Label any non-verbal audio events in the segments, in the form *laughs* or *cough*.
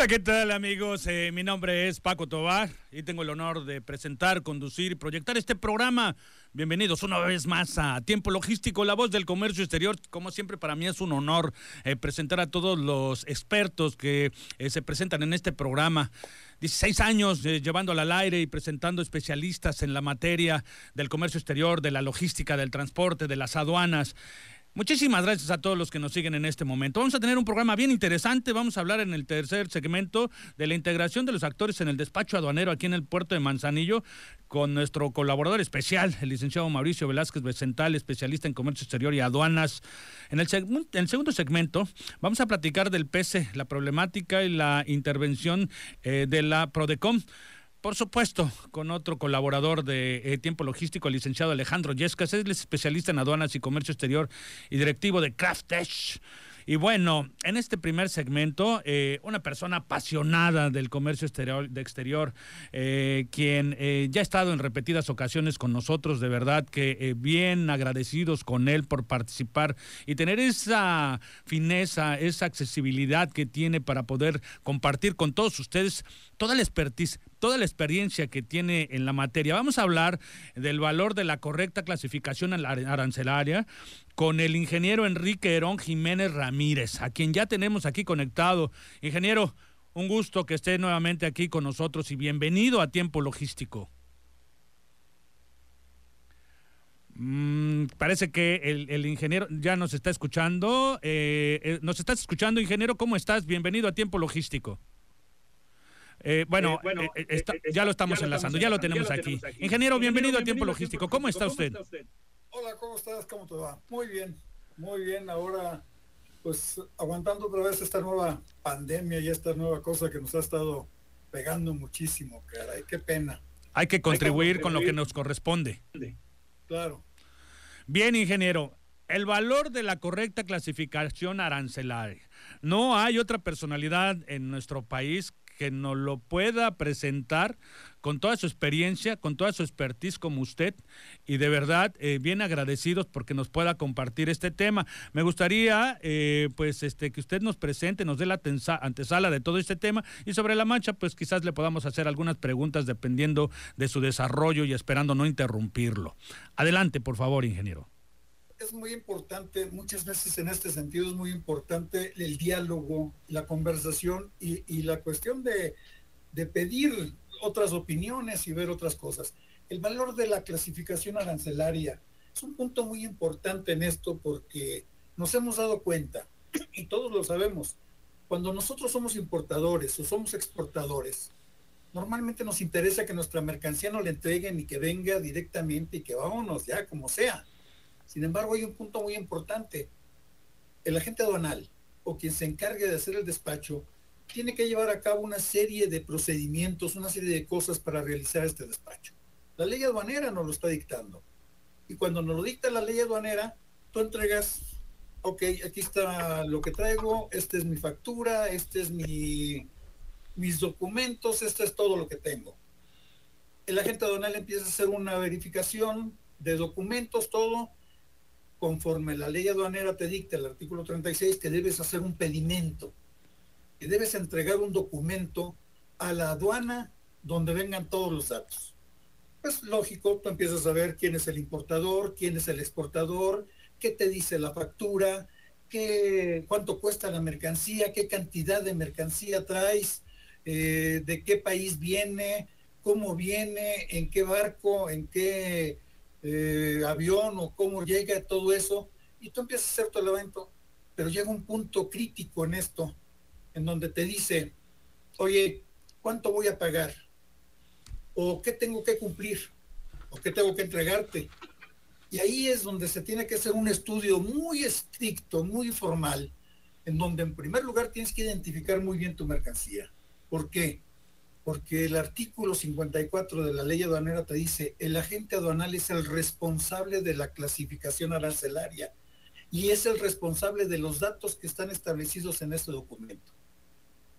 Hola, ¿qué tal amigos? Eh, mi nombre es Paco Tobar y tengo el honor de presentar, conducir proyectar este programa. Bienvenidos una vez más a Tiempo Logístico, la voz del comercio exterior. Como siempre, para mí es un honor eh, presentar a todos los expertos que eh, se presentan en este programa. 16 años llevándolo al aire y presentando especialistas en la materia del comercio exterior, de la logística, del transporte, de las aduanas. Muchísimas gracias a todos los que nos siguen en este momento. Vamos a tener un programa bien interesante. Vamos a hablar en el tercer segmento de la integración de los actores en el despacho aduanero aquí en el puerto de Manzanillo con nuestro colaborador especial, el licenciado Mauricio Velázquez Becental, especialista en comercio exterior y aduanas. En el, en el segundo segmento vamos a platicar del PESE, la problemática y la intervención eh, de la PRODECOM. Por supuesto, con otro colaborador de eh, Tiempo Logístico, el licenciado Alejandro Yescas, es especialista en aduanas y comercio exterior y directivo de Craftesh. Y bueno, en este primer segmento, eh, una persona apasionada del comercio exterior, de exterior eh, quien eh, ya ha estado en repetidas ocasiones con nosotros, de verdad que bien agradecidos con él por participar y tener esa fineza, esa accesibilidad que tiene para poder compartir con todos ustedes toda la expertise, toda la experiencia que tiene en la materia. Vamos a hablar del valor de la correcta clasificación arancelaria, con el ingeniero Enrique Herón Jiménez Ramírez, a quien ya tenemos aquí conectado. Ingeniero, un gusto que esté nuevamente aquí con nosotros y bienvenido a Tiempo Logístico. Mm, parece que el, ingeniero ya nos está escuchando. Eh, eh, ¿Nos estás escuchando, ingeniero? ¿Cómo estás? Bienvenido a Tiempo Logístico. Eh, bueno, ya lo estamos enlazando, ya lo tenemos aquí. Ingeniero, bienvenido a Tiempo Logístico. ¿Cómo está usted? Hola, ¿cómo estás? ¿Cómo te va? Muy bien, muy bien. Ahora, pues aguantando otra vez esta nueva pandemia y esta nueva cosa que nos ha estado pegando muchísimo, caray, qué pena. Hay que contribuir, con lo que nos corresponde. Claro. Bien, ingeniero. El valor de la correcta clasificación arancelaria. No hay otra personalidad en nuestro país que nos lo pueda presentar con toda su experiencia, con toda su expertise como usted y de verdad eh, bien agradecidos porque nos pueda compartir este tema. Me gustaría eh, pues este que usted nos presente, nos dé la antesala de todo este tema y sobre la marcha pues quizás le podamos hacer algunas preguntas dependiendo de su desarrollo y esperando no interrumpirlo. Adelante, por favor, ingeniero es muy importante, muchas veces en este sentido es muy importante el diálogo, la conversación y, la cuestión de, pedir otras opiniones y ver otras cosas. El valor de la clasificación arancelaria es un punto muy importante en esto porque nos hemos dado cuenta, y todos lo sabemos, cuando nosotros somos importadores o somos exportadores, normalmente nos interesa que nuestra mercancía no le entreguen y que venga directamente y que vámonos ya como sea sin embargo, hay un punto muy importante. El agente aduanal o quien se encargue de hacer el despacho tiene que llevar a cabo una serie de procedimientos, una serie de cosas para realizar este despacho. La ley aduanera nos lo está dictando. Y cuando nos lo dicta la ley aduanera, tú entregas, ok, aquí está lo que traigo, esta es mi factura, este es mi, mis documentos, esto es todo lo que tengo. El agente aduanal empieza a hacer una verificación de documentos, todo, conforme la ley aduanera te dicta, el artículo 36, que debes hacer un pedimento, que debes entregar un documento a la aduana donde vengan todos los datos. Pues lógico, tú empiezas a ver quién es el importador, quién es el exportador, qué te dice la factura, qué, cuánto cuesta la mercancía, qué cantidad de mercancía traes, eh, de qué país viene, cómo viene, en qué barco, en qué eh, avión o cómo llega todo eso, y tú empiezas a hacer todo el evento, pero llega un punto crítico en esto, en donde te dice, oye, ¿cuánto voy a pagar? o qué tengo que cumplir, o qué tengo que entregarte. Y ahí es donde se tiene que hacer un estudio muy estricto, muy formal, en donde en primer lugar tienes que identificar muy bien tu mercancía. ¿Por qué? Porque el artículo 54 de la ley aduanera te dice, el agente aduanal es el responsable de la clasificación arancelaria y es el responsable de los datos que están establecidos en este documento.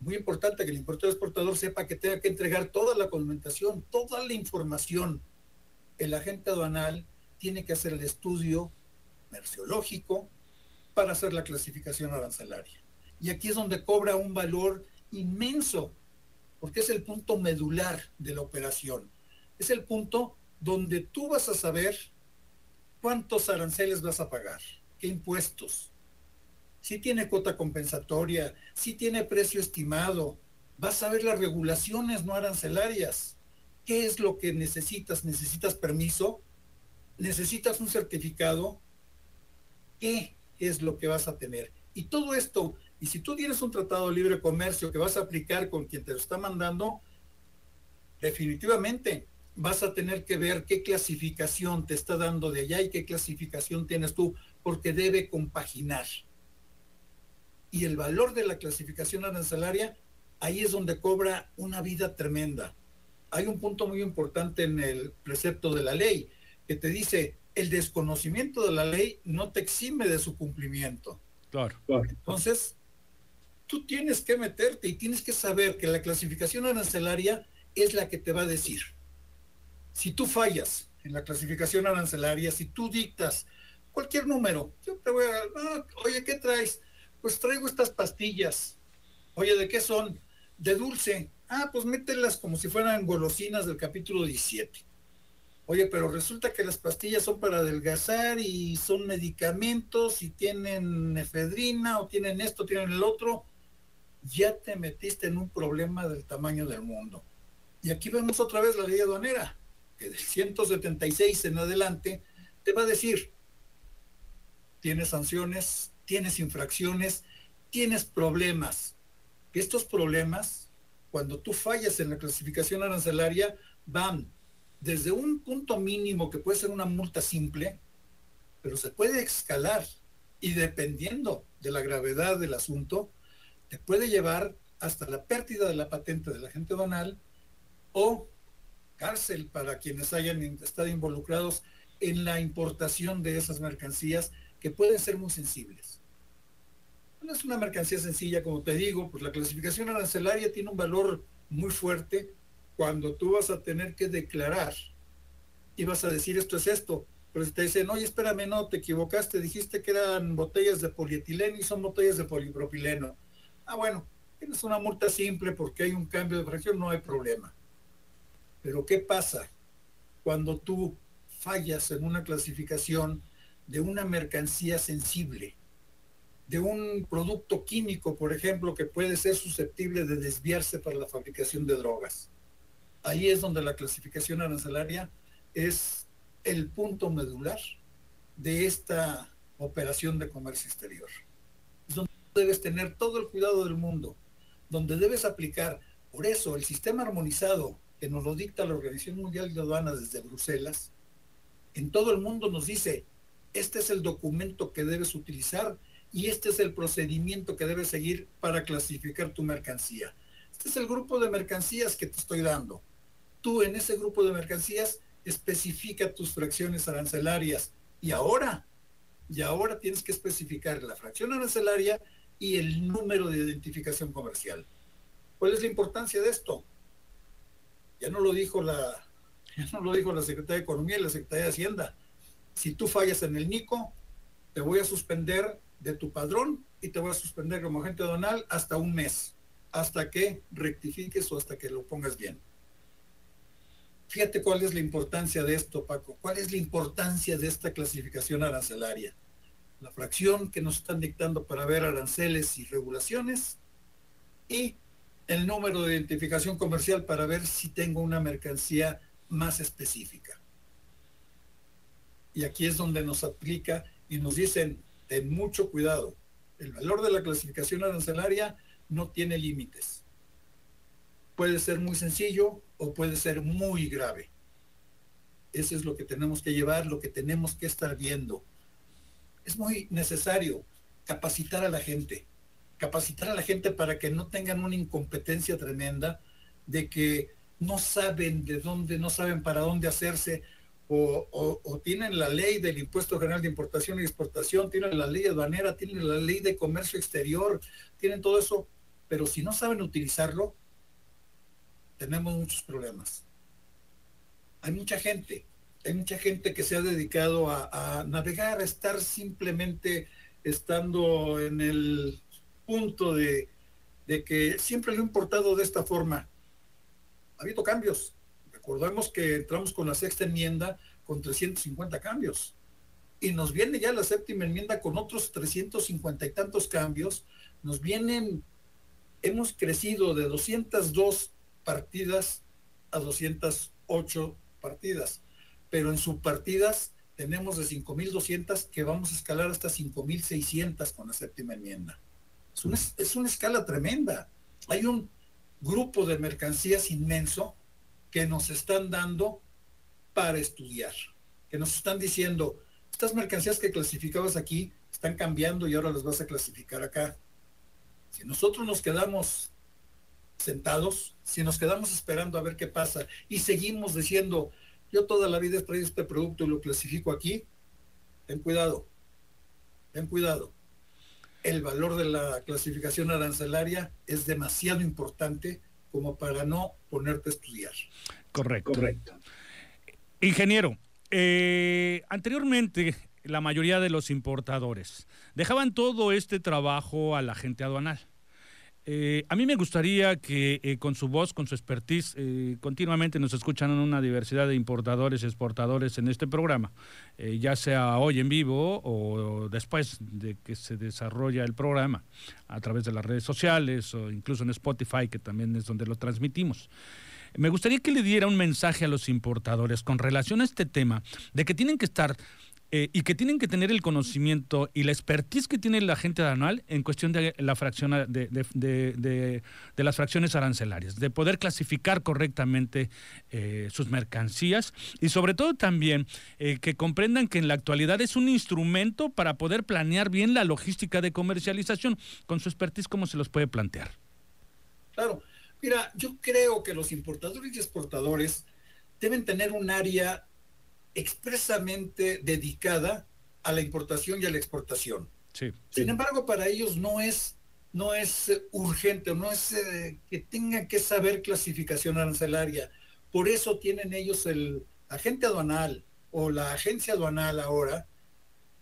Muy importante que el importador exportador sepa que tenga que entregar toda la documentación, toda la información. El agente aduanal tiene que hacer el estudio merciológico para hacer la clasificación arancelaria. Y aquí es donde cobra un valor inmenso, porque es el punto medular de la operación. Es el punto donde tú vas a saber cuántos aranceles vas a pagar qué impuestos, si tiene cuota compensatoria, si tiene precio estimado, vas a ver las regulaciones no arancelarias. ¿Qué es lo que necesitas? ¿Necesitas permiso? ¿Necesitas un certificado? ¿Qué es lo que vas a tener? Y todo esto, y si tú tienes un tratado de libre comercio que vas a aplicar con quien te lo está mandando, definitivamente vas a tener que ver qué clasificación te está dando de allá y qué clasificación tienes tú, porque debe compaginar. Y el valor de la clasificación arancelaria, ahí es donde cobra una vida tremenda. Hay un punto muy importante en el precepto de la ley que te dice, el desconocimiento de la ley no te exime de su cumplimiento. Claro. Entonces, tú tienes que meterte y tienes que saber que la clasificación arancelaria es la que te va a decir si tú fallas en la clasificación arancelaria, si tú dictas cualquier número, yo te voy a, ah, oye, ¿qué traes? Pues traigo estas pastillas. Oye, ¿de qué son? De dulce. Ah, pues mételas como si fueran golosinas del capítulo 17. Oye, pero resulta que las pastillas son para adelgazar y son medicamentos y tienen efedrina o tienen esto, tienen el otro. Ya te metiste en un problema del tamaño del mundo. Y aquí vemos otra vez la ley aduanera que del 176 en adelante te va a decir, tienes sanciones, tienes infracciones, tienes problemas. Estos problemas, cuando tú fallas en la clasificación arancelaria, van desde un punto mínimo que puede ser una multa simple, pero se puede escalar y dependiendo de la gravedad del asunto, te puede llevar hasta la pérdida de la patente del agente banal o cárcel para quienes hayan estado involucrados en la importación de esas mercancías que pueden ser muy sensibles. No es una mercancía sencilla, como te digo, pues la clasificación arancelaria tiene un valor muy fuerte cuando tú vas a tener que declarar y vas a decir esto es esto, pero si te dicen, oye, espérame, no, te equivocaste, dijiste que eran botellas de polietileno y son botellas de polipropileno. Ah, bueno, tienes una multa simple porque hay un cambio de fracción, no hay problema. Pero ¿qué pasa cuando tú fallas en una clasificación de una mercancía sensible, de un producto químico, por ejemplo, que puede ser susceptible de desviarse para la fabricación de drogas? Ahí es donde la clasificación arancelaria es el punto medular de esta operación de comercio exterior. Debes tener todo el cuidado del mundo, donde debes aplicar, por eso, el sistema armonizado que nos lo dicta la Organización Mundial de Aduanas desde Bruselas, en todo el mundo nos dice, este es el documento que debes utilizar y este es el procedimiento que debes seguir para clasificar tu mercancía. Este es el grupo de mercancías que te estoy dando. Tú en ese grupo de mercancías especifica tus fracciones arancelarias y ahora, y ahora tienes que especificar la fracción arancelaria y el número de identificación comercial. ¿Cuál es la importancia de esto? Ya no lo dijo la, *laughs* ya no lo dijo la Secretaría de Economía y la Secretaría de Hacienda. Si tú fallas en el NICO, te voy a suspender de tu padrón y te voy a suspender como agente donal hasta un mes, hasta que rectifiques o hasta que lo pongas bien. Fíjate cuál es la importancia de esto, Paco. ¿Cuál es la importancia de esta clasificación arancelaria? La fracción que nos están dictando para ver aranceles y regulaciones y el número de identificación comercial para ver si tengo una mercancía más específica. Y aquí es donde nos aplica y nos dicen, ten mucho cuidado, el valor de la clasificación arancelaria no tiene límites. Puede ser muy sencillo o puede ser muy grave. Eso es lo que tenemos que llevar, lo que tenemos que estar viendo. Es muy necesario capacitar a la gente, capacitar a la gente para que no tengan una incompetencia tremenda de que no saben de dónde, no saben para dónde hacerse, o, tienen la ley del impuesto general de importación y exportación, tienen la ley aduanera, tienen la ley de comercio exterior, tienen todo eso, pero si no saben utilizarlo, tenemos muchos problemas. Hay mucha gente, hay mucha gente que se ha dedicado a, navegar, a estar simplemente estando en el punto de, que siempre lo he importado de esta forma. Ha habido cambios, Recordemos que entramos con la sexta enmienda con 350 cambios. Y nos viene ya la séptima enmienda con otros 350 y tantos cambios. Nos vienen, hemos crecido de 202 partidas a 208 partidas. Pero en subpartidas tenemos de 5.200 que vamos a escalar hasta 5.600 con la séptima enmienda. Es una, es una escala tremenda. Hay un grupo de mercancías inmenso que nos están dando para estudiar, que nos están diciendo, estas mercancías que clasificabas aquí están cambiando y ahora las vas a clasificar acá. Si nosotros nos quedamos sentados, si nos quedamos esperando a ver qué pasa y seguimos diciendo, yo toda la vida he traído este producto y lo clasifico aquí, ten cuidado, ten cuidado. El valor de la clasificación arancelaria es demasiado importante como para no ponerte a estudiar. Correcto. Correcto. Ingeniero, eh, anteriormente la mayoría de los importadores dejaban todo este trabajo a la gente aduanal. Eh, a mí me gustaría que eh, con su voz, con su expertise, continuamente nos escuchan una diversidad de importadores y exportadores en este programa, ya sea hoy en vivo o después de que se desarrolla el programa a través de las redes sociales o incluso en Spotify, que también es donde lo transmitimos. Me gustaría que le diera un mensaje a los importadores con relación a este tema, de que tienen que estar eh, y que tienen que tener el conocimiento y la expertise que tiene la gente anual en cuestión de la fracción de, las fracciones arancelarias, de poder clasificar correctamente eh, sus mercancías y sobre todo también eh, que comprendan que en la actualidad es un instrumento para poder planear bien la logística de comercialización. Con su expertise, ¿cómo se los puede plantear? Claro, Mira, yo creo que los importadores y exportadores deben tener un área expresamente dedicada a la importación y a la exportación. Sin embargo, para ellos no es, no es eh, urgente, no es eh, que tengan que saber clasificación arancelaria. Por eso tienen ellos el agente aduanal o la agencia aduanal ahora,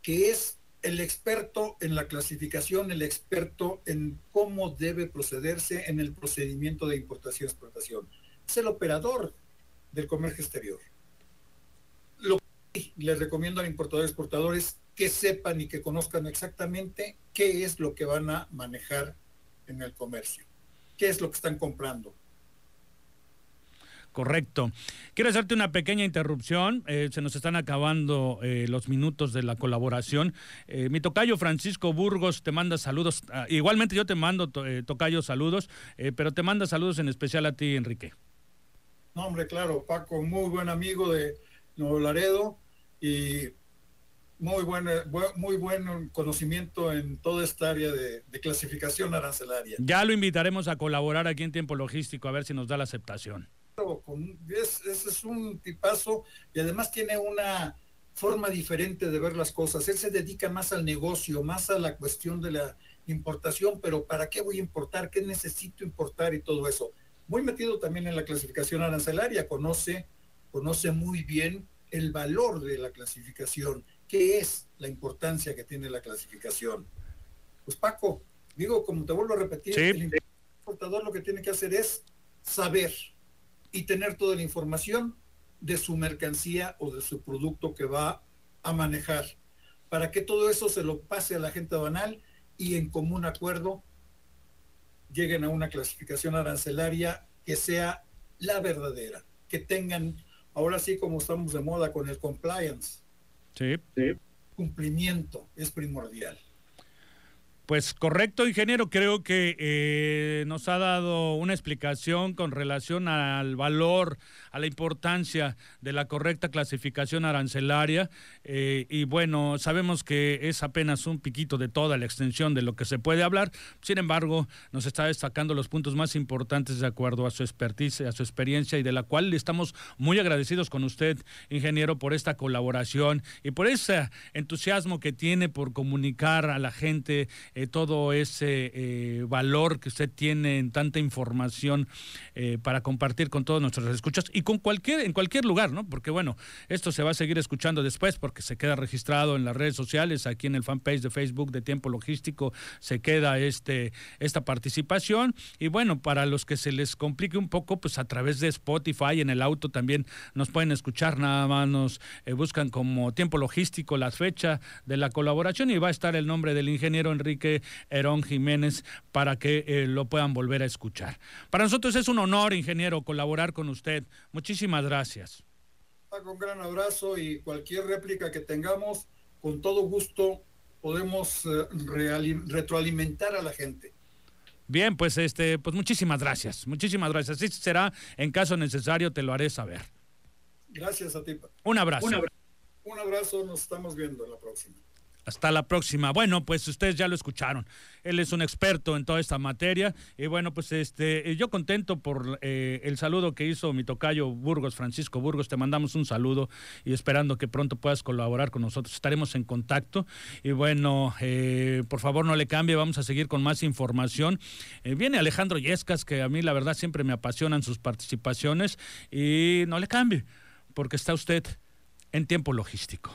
que es el experto en la clasificación, el experto en cómo debe procederse en el procedimiento de importación-exportación. Es el operador del comercio exterior. Les recomiendo a importadores exportadores que sepan y que conozcan exactamente qué es lo que van a manejar en el comercio, qué es lo que están comprando, Correcto. Quiero hacerte una pequeña interrupción. Eh, se nos están acabando eh, los minutos de la colaboración. Eh, mi tocayo Francisco Burgos te manda saludos. Ah, igualmente yo te mando, tocayo, saludos, pero te manda saludos en especial a ti, Enrique. No, hombre, claro, Paco, muy buen amigo de Nuevo Laredo y muy buen, muy buen conocimiento en toda esta área de, de clasificación arancelaria. Ya lo invitaremos a colaborar aquí en Tiempo Logístico, a ver si nos da la aceptación ese es, un tipazo y además tiene una forma diferente de ver las cosas. Él se dedica más al negocio, más a la cuestión de la importación, pero ¿para qué voy a importar? ¿Qué necesito importar y todo eso? Muy metido también en la clasificación arancelaria, conoce, conoce muy bien el valor de la clasificación, qué es la importancia que tiene la clasificación. Pues Paco, digo, como te vuelvo a repetir, el importador lo que tiene que hacer es saber, y tener toda la información de su mercancía o de su producto que va a manejar, para que todo eso se lo pase a la gente aduanal y en común acuerdo lleguen a una clasificación arancelaria que sea la verdadera, que tengan, ahora sí como estamos de moda con el compliance, sí. cumplimiento es primordial. Pues correcto, ingeniero. Creo que eh, nos ha dado una explicación con relación al valor, a la importancia de la correcta clasificación arancelaria. Eh, y bueno, sabemos que es apenas un piquito de toda la extensión de lo que se puede hablar. Sin embargo, nos está destacando los puntos más importantes de acuerdo a su expertise, a su experiencia y de la cual estamos muy agradecidos con usted, ingeniero, por esta colaboración y por ese entusiasmo que tiene por comunicar a la gente eh, todo ese eh, valor que usted tiene en tanta información eh, para compartir con todos nuestros escuchas y con cualquier, en cualquier lugar, ¿no? Porque bueno, esto se va a seguir escuchando después porque se queda registrado en las redes sociales, aquí en el fanpage de Facebook de Tiempo Logístico se queda este, esta participación y bueno, para los que se les complique un poco, pues a través de Spotify en el auto también nos pueden escuchar, nada más nos buscan como Tiempo Logístico la fecha de la colaboración y va a estar el nombre del ingeniero Enrique que Herón Jiménez para que eh, lo puedan volver a escuchar. Para nosotros es un honor, ingeniero, colaborar con usted. Muchísimas gracias. Un gran abrazo y cualquier réplica que tengamos, con todo gusto podemos eh, retroalimentar a la gente. Bien, pues este, pues muchísimas gracias, muchísimas gracias. Así será, en caso necesario te lo haré saber. Gracias a ti. Un abrazo. Un abrazo, nos estamos viendo en la próxima. Hasta la próxima. Bueno, pues ustedes ya lo escucharon. Él es un experto en toda esta materia. Y bueno, pues este, yo contento por eh, el saludo que hizo mi tocayo Burgos, Francisco Burgos. Te mandamos un saludo y esperando que pronto puedas colaborar con nosotros. Estaremos en contacto. Y bueno, eh, por favor no le cambie. Vamos a seguir con más información. Eh, viene Alejandro Yescas, que a mí la verdad siempre me apasionan sus participaciones. Y no le cambie, porque está usted en tiempo logístico.